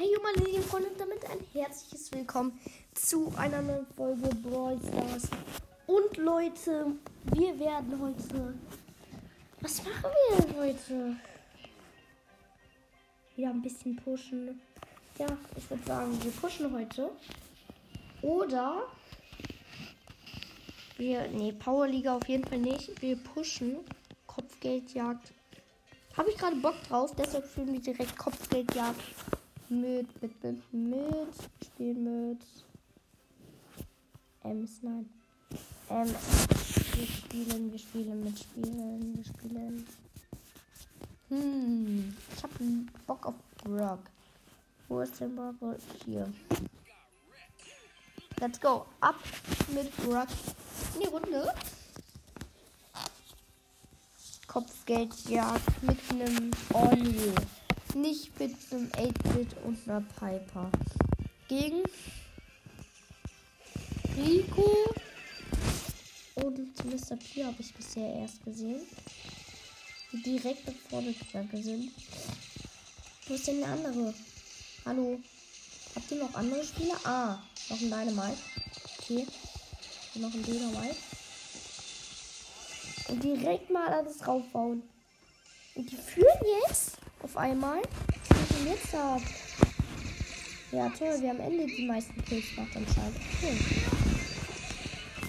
Hey meine lieben Freunde und damit ein herzliches Willkommen zu einer neuen Folge Brawl Stars. Und Leute, wir werden heute... Was machen wir denn heute? Wieder ein bisschen pushen. Ja, ich würde sagen, wir pushen heute. Oder... Wir... Nee, Powerliga auf jeden Fall nicht. Wir pushen Kopfgeldjagd. Habe ich gerade Bock drauf, deshalb fühlen wir direkt Kopfgeldjagd mit, mit, mit, mit, spielen mit Ems, nein. Ähm, wir spielen, wir spielen mit Spielen, wir spielen. Hm, ich hab Bock auf Brock. Wo ist denn Brock? Hier. Let's go. Ab mit Brock in die Runde. Kopfgeldjagd mit einem Only. Nicht mit einem 8-Bit und einer Piper. Gegen Rico und Mr. P habe ich bisher erst gesehen. Die direkt nach vorne gegangen sind. Wo ist denn der andere? Hallo? Habt ihr noch andere Spieler? Ah, noch ein Dynamite. Okay. Noch ein Dynamite. Und direkt mal alles raufbauen. Und die führen jetzt auf einmal. Jetzt ab? Ja, toll, wir haben Ende die meisten Kills gemacht anscheinend. Cool.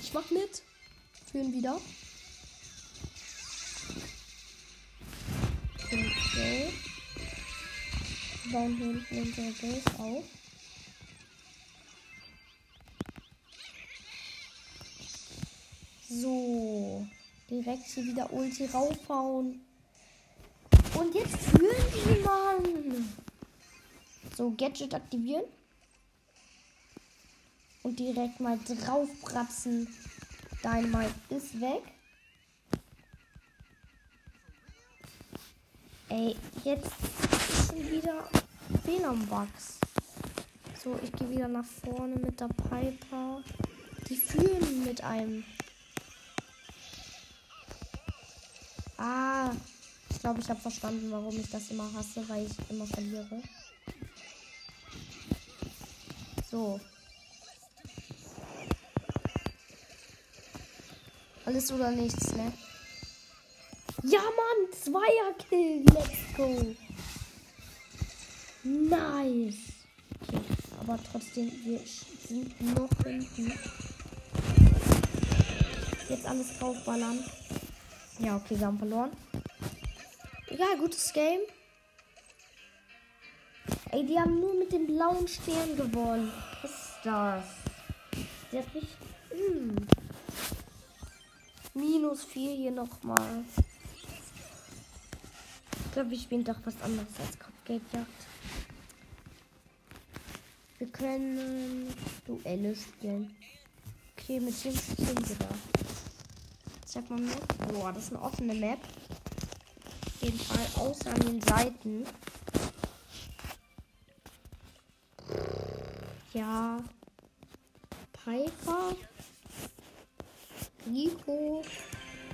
Ich mach mit. Führen wieder. Okay. Bauen hier hinten unsere Base auf. So. Direkt hier wieder Ulti raufhauen. Und jetzt führen die. So, Gadget aktivieren. Und direkt mal draufpratzen. Dynamite ist weg. Ey, jetzt sind wieder WLAN-Bugs. So, ich gehe wieder nach vorne mit der Piper. Die führen mit einem. Ah, ich glaube, ich habe verstanden, warum ich das immer hasse, weil ich immer verliere. So. Alles oder nichts, ne? Ja, Mann, Zweierkill. Let's go. Nice. Okay, aber trotzdem, wir sind noch hinten. Jetzt alles draufballern. Ja, okay, wir haben verloren. Egal, gutes Game. Ey, die haben nur mit dem blauen Stern gewonnen. Was ist das? Der hat mich. Hm. Minus 4 hier nochmal. Ich glaube, wir spielen doch was anderes als Kopfgeldjagd. Wir können Duelle spielen. Okay, mit dem spielen wir da. Sag mal Map. Boah, das ist eine offene Map. Auf jeden Fall außer an den Seiten. Ja. Piper. Rico.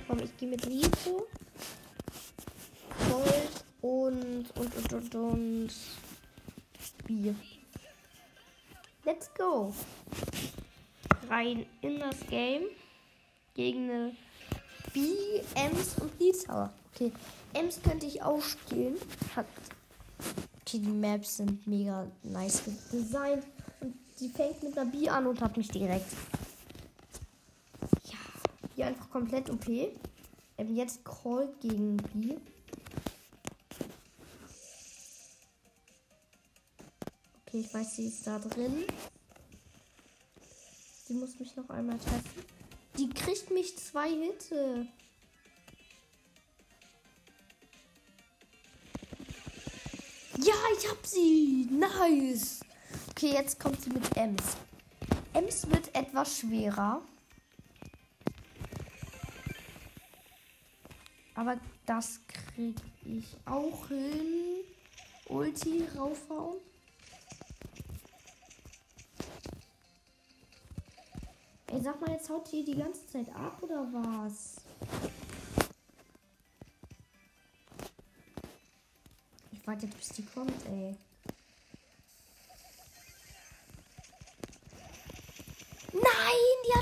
Komm, ich gehe mit Rico. Gold und und und und und Bier. Let's go. Rein in das Game gegen eine B, Ems und Lisa. Okay, Ems könnte ich auch spielen. Hat okay, die Maps sind mega nice designt die fängt mit einer B an und hat mich direkt. Ja, hier einfach komplett OP. Ähm, jetzt Cold gegen B. Okay, ich weiß, sie ist da drin. Sie muss mich noch einmal treffen. Die kriegt mich zwei Hitte. Ja, ich hab sie. Nice. Okay, jetzt kommt sie mit Ems. Ems wird etwas schwerer. Aber das krieg ich auch hin. Ulti raufhauen. Ey, sag mal, jetzt haut die die ganze Zeit ab oder was? Ich warte jetzt, bis die kommt, ey.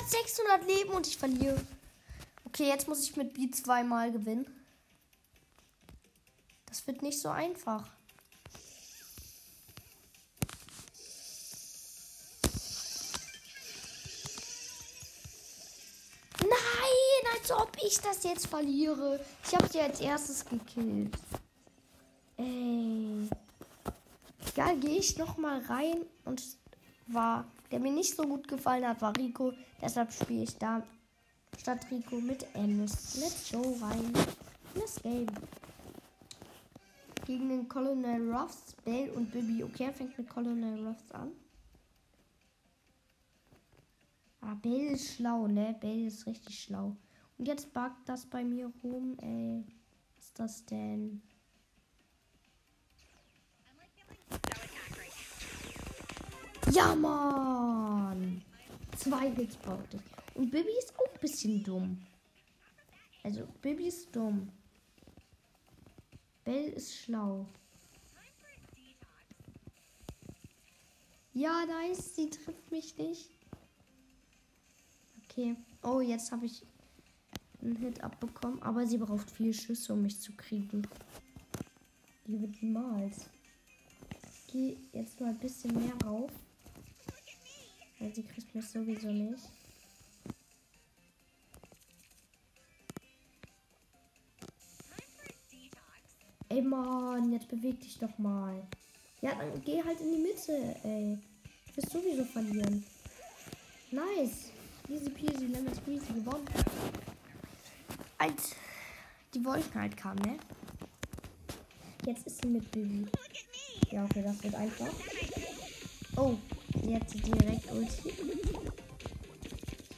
600 Leben und ich verliere. Okay, jetzt muss ich mit B zweimal gewinnen. Das wird nicht so einfach. Nein, als ob ich das jetzt verliere. Ich habe sie als erstes gekillt. Ey. Ja, gehe ich noch mal rein und war, der mir nicht so gut gefallen hat, war Rico. Deshalb spiele ich da statt Rico mit Ems. Let's go rein in das Game. Gegen den Colonel Ruffs, Bell und Bibi. Okay, er fängt mit Colonel Ruffs an. Ah, Bell ist schlau, ne? Bell ist richtig schlau. Und jetzt backt das bei mir rum, ey. Was ist das denn? Ja, Mann! Zwei Hits brauchte ich. Und Bibi ist auch ein bisschen dumm. Also, Bibi ist dumm. Bell ist schlau. Ja, nice. Sie trifft mich nicht. Okay. Oh, jetzt habe ich einen Hit abbekommen. Aber sie braucht viel Schüsse, um mich zu kriegen. Die wird niemals. Ich gehe jetzt mal ein bisschen mehr rauf. Weil sie kriegt mich sowieso nicht. Ey Mann, jetzt beweg dich doch mal. Ja, dann geh halt in die Mitte, ey. Du wirst sowieso verlieren. Nice. Easy peasy, lemon squeezy gewonnen. Als die Wolken halt kamen, ne? Jetzt ist sie mit Bibi. Ja, okay, das wird einfach. Oh, Jetzt direkt Ulti.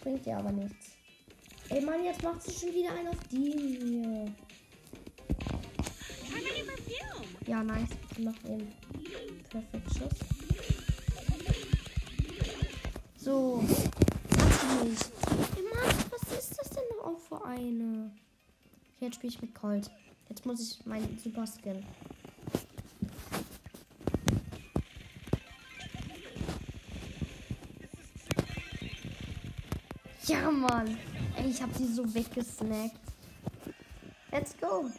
Bringt ihr aber nichts. Ey Mann, jetzt macht sie schon wieder einen auf die hier. Ja, nice. Sie macht eben perfekt Schuss. So. Hat. Ey Mann, was ist das denn auch für eine? Okay, jetzt spiele ich mit Colt. Jetzt muss ich meinen Super Skin. Ja, Mann. Ey, ich hab sie so weggesnackt. Let's go.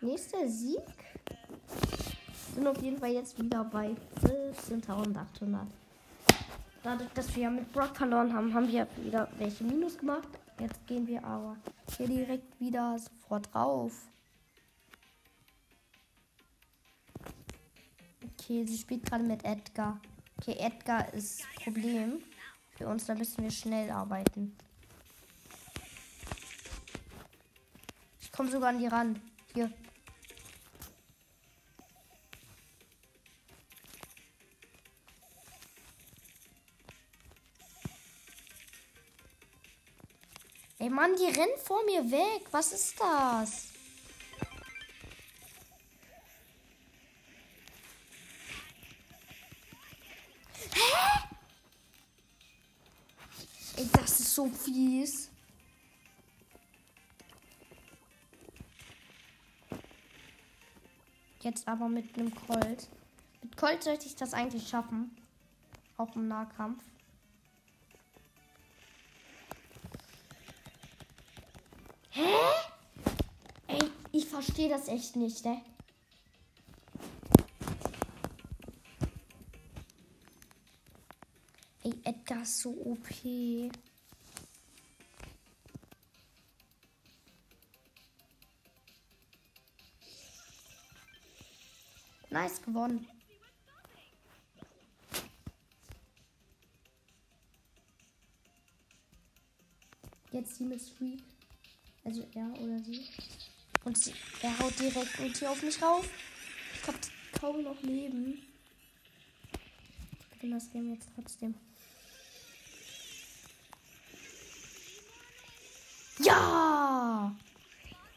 Nächster Sieg. Sind auf jeden Fall jetzt wieder bei 17.800. Dadurch, dass wir mit Brock verloren haben, haben wir wieder welche Minus gemacht. Jetzt gehen wir aber hier direkt wieder sofort drauf. Okay, sie spielt gerade mit Edgar. Okay, Edgar ist Problem für uns. Da müssen wir schnell arbeiten. Ich komme sogar an die ran. Hier. Ey Mann, die rennen vor mir weg. Was ist das? So fies. Jetzt aber mit einem Colt. Mit Colt sollte ich das eigentlich schaffen. Auch im Nahkampf. Hä? Ey, ich verstehe das echt nicht, ne? Ey, Edgar ist so OP. Nice gewonnen. Jetzt sie mit Squeak. Also er oder sie. Und sie, er haut direkt Ulti auf mich rauf. Ich hab kaum noch Leben. Ich gewinne das Game jetzt trotzdem. Ja!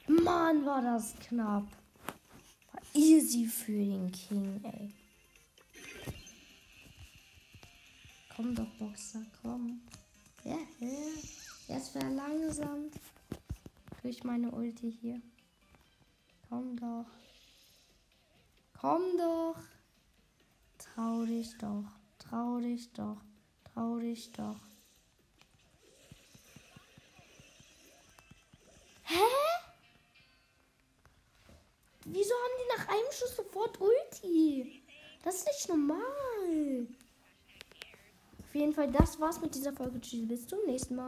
Mann, war das knapp. Easy für den King, ey. Komm doch, Boxer, komm. Ja, ja. Ist verlangsamt durch meine Ulti hier. Komm doch. Komm doch. Trau dich doch. Trau dich doch. Trau dich doch. Hä? Wieso haben die nach einem Schuss sofort Ulti? Das ist nicht normal. Auf jeden Fall, das war's mit dieser Folge. Tschüss, bis zum nächsten Mal.